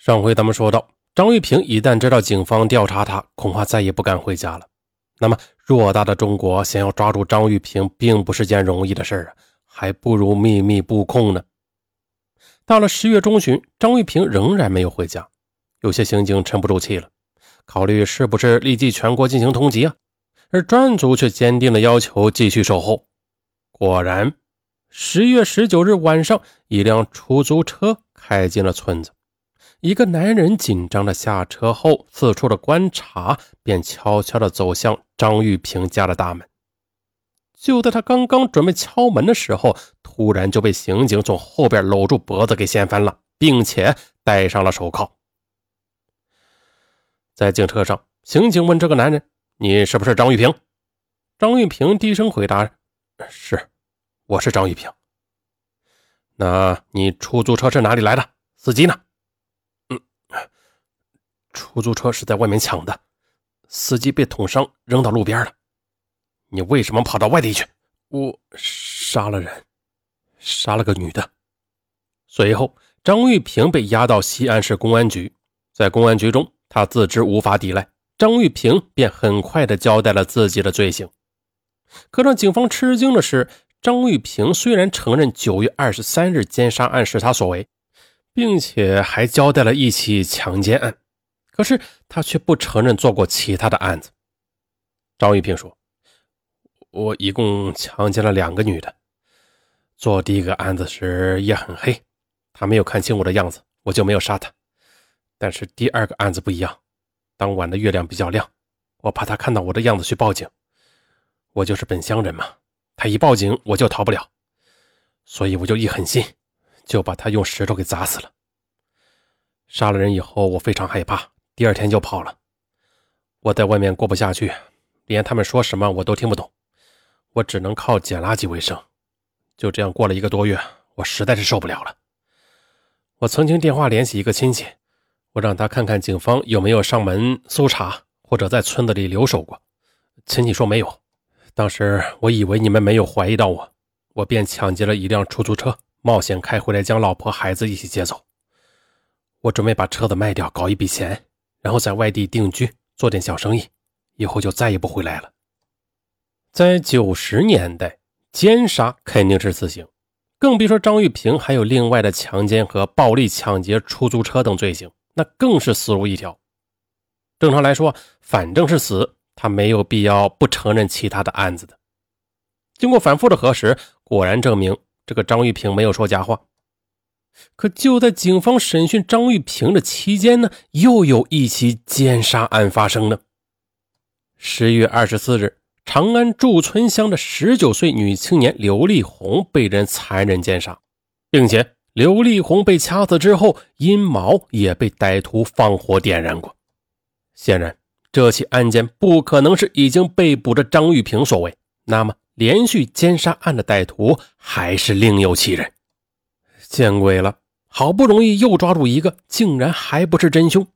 上回咱们说到，张玉平一旦知道警方调查他，恐怕再也不敢回家了。那么，偌大的中国，想要抓住张玉平，并不是件容易的事啊，还不如秘密布控呢。到了十月中旬，张玉平仍然没有回家，有些刑警沉不住气了，考虑是不是立即全国进行通缉啊？而专案组却坚定的要求继续守候。果然，十月十九日晚上，一辆出租车开进了村子。一个男人紧张的下车后，四处的观察，便悄悄的走向张玉平家的大门。就在他刚刚准备敲门的时候，突然就被刑警从后边搂住脖子给掀翻了，并且戴上了手铐。在警车上，刑警问这个男人：“你是不是张玉平？”张玉平低声回答：“是，我是张玉平。”那你出租车是哪里来的？司机呢？出租车是在外面抢的，司机被捅伤，扔到路边了。你为什么跑到外地去？我杀了人，杀了个女的。随后，张玉平被押到西安市公安局，在公安局中，他自知无法抵赖，张玉平便很快的交代了自己的罪行。可让警方吃惊的是，张玉平虽然承认九月二十三日奸杀案是他所为，并且还交代了一起强奸案。可是他却不承认做过其他的案子。张玉平说：“我一共强奸了两个女的。做第一个案子时夜很黑，他没有看清我的样子，我就没有杀他。但是第二个案子不一样，当晚的月亮比较亮，我怕他看到我的样子去报警。我就是本乡人嘛，他一报警我就逃不了，所以我就一狠心，就把他用石头给砸死了。杀了人以后，我非常害怕。”第二天就跑了，我在外面过不下去，连他们说什么我都听不懂，我只能靠捡垃圾为生。就这样过了一个多月，我实在是受不了了。我曾经电话联系一个亲戚，我让他看看警方有没有上门搜查或者在村子里留守过。亲戚说没有。当时我以为你们没有怀疑到我，我便抢劫了一辆出租车，冒险开回来，将老婆孩子一起接走。我准备把车子卖掉，搞一笔钱。然后在外地定居，做点小生意，以后就再也不回来了。在九十年代，奸杀肯定是死刑，更别说张玉平还有另外的强奸和暴力抢劫出租车等罪行，那更是死路一条。正常来说，反正是死，他没有必要不承认其他的案子的。经过反复的核实，果然证明这个张玉平没有说假话。可就在警方审讯张玉平的期间呢，又有一起奸杀案发生了。十月二十四日，长安驻村乡的十九岁女青年刘丽红被人残忍奸杀，并且刘丽红被掐死之后，阴毛也被歹徒放火点燃过。显然，这起案件不可能是已经被捕的张玉平所为。那么，连续奸杀案的歹徒还是另有其人。见鬼了！好不容易又抓住一个，竟然还不是真凶。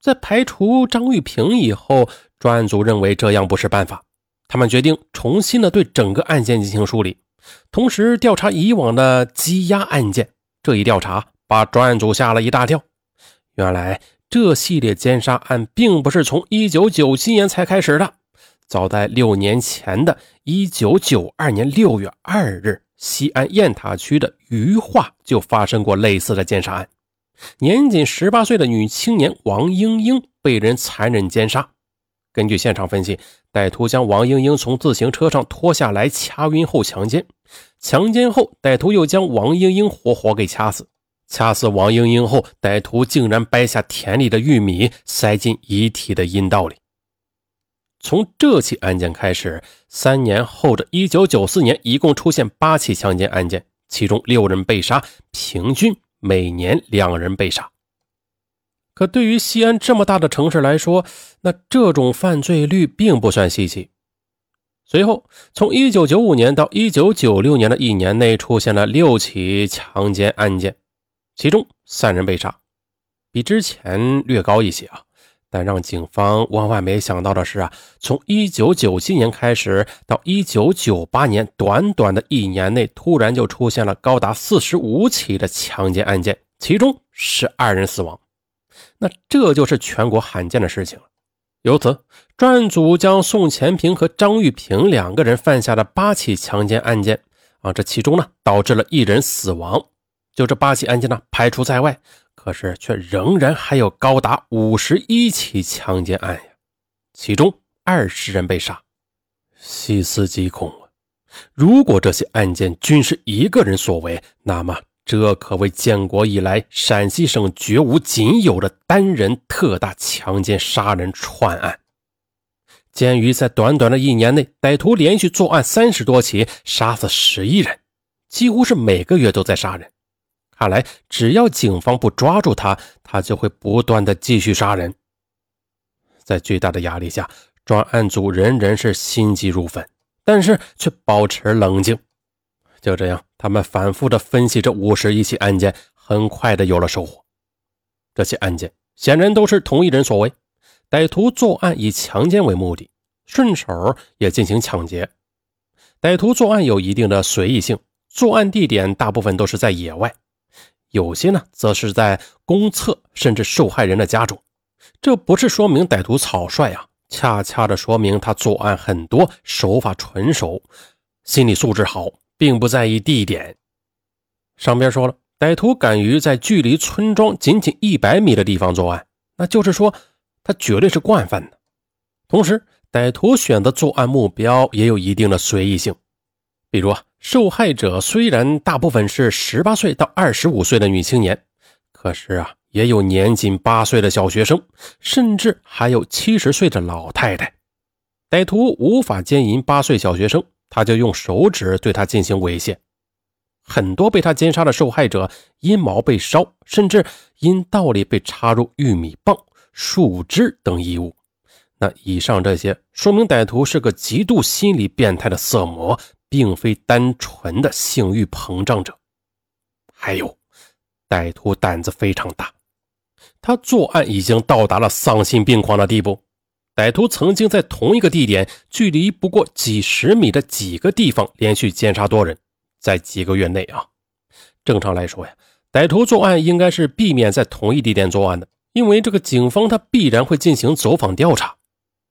在排除张玉平以后，专案组认为这样不是办法，他们决定重新的对整个案件进行梳理，同时调查以往的羁押案件。这一调查把专案组吓了一大跳。原来这系列奸杀案并不是从1997年才开始的，早在六年前的1992年6月2日。西安雁塔区的余化就发生过类似的奸杀案，年仅十八岁的女青年王英英被人残忍奸杀。根据现场分析，歹徒将王英英从自行车上拖下来，掐晕后强奸。强奸后，歹徒又将王英英活活给掐死。掐死王英英后，歹徒竟然掰下田里的玉米，塞进遗体的阴道里。从这起案件开始，三年后的一九九四年，一共出现八起强奸案件，其中六人被杀，平均每年两人被杀。可对于西安这么大的城市来说，那这种犯罪率并不算稀奇。随后，从一九九五年到一九九六年的一年内，出现了六起强奸案件，其中三人被杀，比之前略高一些啊。但让警方万万没想到的是啊，从1997年开始到1998年，短短的一年内，突然就出现了高达45起的强奸案件，其中12人死亡，那这就是全国罕见的事情了。由此，专案组将宋前平和张玉平两个人犯下的八起强奸案件啊，这其中呢导致了一人死亡。就这八起案件呢排除在外，可是却仍然还有高达五十一起强奸案呀，其中二十人被杀。细思极恐啊！如果这些案件均是一个人所为，那么这可谓建国以来陕西省绝无仅有的单人特大强奸杀人串案。鉴于在短短的一年内，歹徒连续作案三十多起，杀死十一人，几乎是每个月都在杀人。看来，只要警方不抓住他，他就会不断的继续杀人。在巨大的压力下。专案组人人是心急如焚，但是却保持冷静。就这样，他们反复的分析这五十一起案件，很快的有了收获。这些案件显然都是同一人所为，歹徒作案以强奸为目的，顺手也进行抢劫。歹徒作案有一定的随意性，作案地点大部分都是在野外，有些呢则是在公厕，甚至受害人的家中。这不是说明歹徒草率啊。恰恰的说明他作案很多，手法纯熟，心理素质好，并不在意地点。上边说了，歹徒敢于在距离村庄仅仅一百米的地方作案，那就是说他绝对是惯犯的。同时，歹徒选择作案目标也有一定的随意性，比如啊，受害者虽然大部分是十八岁到二十五岁的女青年，可是啊。也有年仅八岁的小学生，甚至还有七十岁的老太太。歹徒无法奸淫八岁小学生，他就用手指对他进行猥亵。很多被他奸杀的受害者，阴毛被烧，甚至阴道里被插入玉米棒、树枝等异物。那以上这些，说明歹徒是个极度心理变态的色魔，并非单纯的性欲膨胀者。还有，歹徒胆子非常大。他作案已经到达了丧心病狂的地步。歹徒曾经在同一个地点，距离不过几十米的几个地方连续奸杀多人，在几个月内啊。正常来说呀，歹徒作案应该是避免在同一地点作案的，因为这个警方他必然会进行走访调查。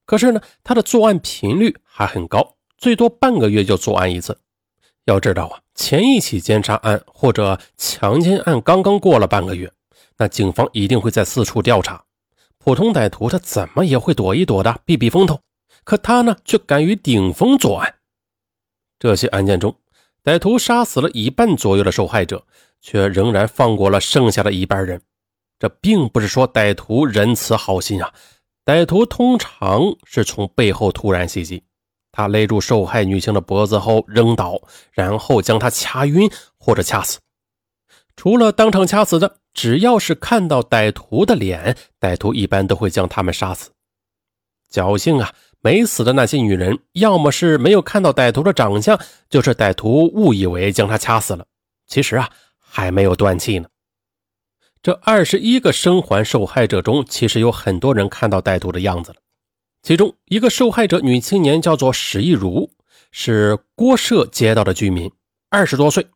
可是呢，他的作案频率还很高，最多半个月就作案一次。要知道啊，前一起奸杀案或者强奸案刚刚过了半个月。那警方一定会在四处调查，普通歹徒他怎么也会躲一躲的，避避风头。可他呢，却敢于顶风作案。这些案件中，歹徒杀死了一半左右的受害者，却仍然放过了剩下的一半人。这并不是说歹徒仁慈好心啊，歹徒通常是从背后突然袭击，他勒住受害女性的脖子后扔倒，然后将她掐晕或者掐死。除了当场掐死的。只要是看到歹徒的脸，歹徒一般都会将他们杀死。侥幸啊，没死的那些女人，要么是没有看到歹徒的长相，就是歹徒误以为将她掐死了。其实啊，还没有断气呢。这二十一个生还受害者中，其实有很多人看到歹徒的样子了。其中一个受害者女青年叫做史一如，是郭社街道的居民，二十多岁。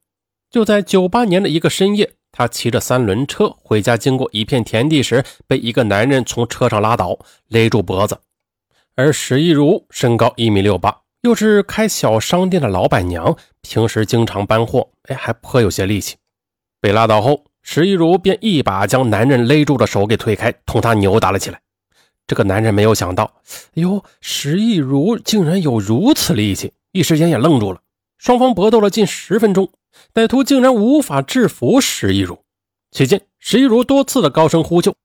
就在九八年的一个深夜。他骑着三轮车回家，经过一片田地时，被一个男人从车上拉倒，勒住脖子。而史一如身高一米六八，又是开小商店的老板娘，平时经常搬货，哎，还颇有些力气。被拉倒后，石一如便一把将男人勒住的手给推开，同他扭打了起来。这个男人没有想到，哎呦，石一如竟然有如此力气，一时间也愣住了。双方搏斗了近十分钟。歹徒竟然无法制服石一如，期间石一如多次的高声呼救。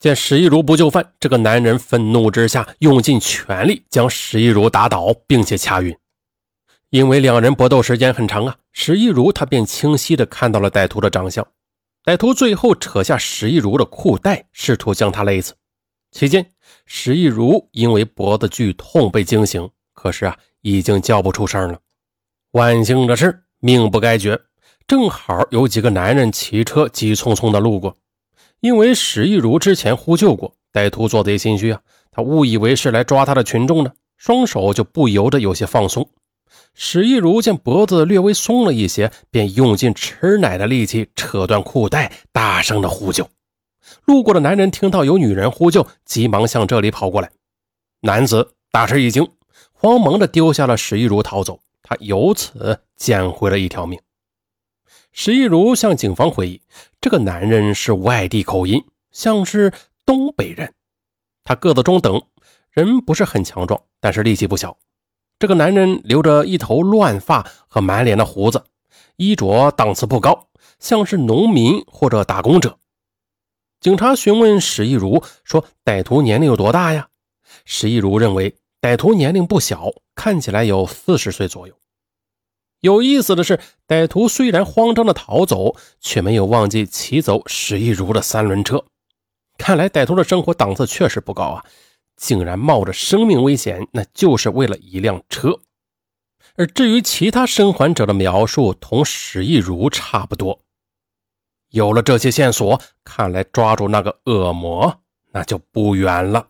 见石一如不就范，这个男人愤怒之下用尽全力将石一如打倒，并且掐晕。因为两人搏斗时间很长啊，石一如他便清晰的看到了歹徒的长相。歹徒最后扯下石一如的裤带，试图将他勒死。期间，石一如因为脖子剧痛被惊醒，可是啊，已经叫不出声了。万幸的是。命不该绝，正好有几个男人骑车急匆匆的路过，因为史一如之前呼救过，歹徒做贼心虚啊，他误以为是来抓他的群众呢，双手就不由得有些放松。史一如见脖子略微松了一些，便用尽吃奶的力气扯断裤带，大声的呼救。路过的男人听到有女人呼救，急忙向这里跑过来。男子大吃一惊，慌忙的丢下了史玉茹逃走，他由此捡回了一条命。史玉茹向警方回忆，这个男人是外地口音，像是东北人。他个子中等，人不是很强壮，但是力气不小。这个男人留着一头乱发和满脸的胡子，衣着档次不高，像是农民或者打工者。警察询问史一茹说：“歹徒年龄有多大呀？”史一如认为歹徒年龄不小，看起来有四十岁左右。有意思的是，歹徒虽然慌张的逃走，却没有忘记骑走史一如的三轮车。看来歹徒的生活档次确实不高啊，竟然冒着生命危险，那就是为了一辆车。而至于其他生还者的描述，同史一如差不多。有了这些线索，看来抓住那个恶魔那就不远了。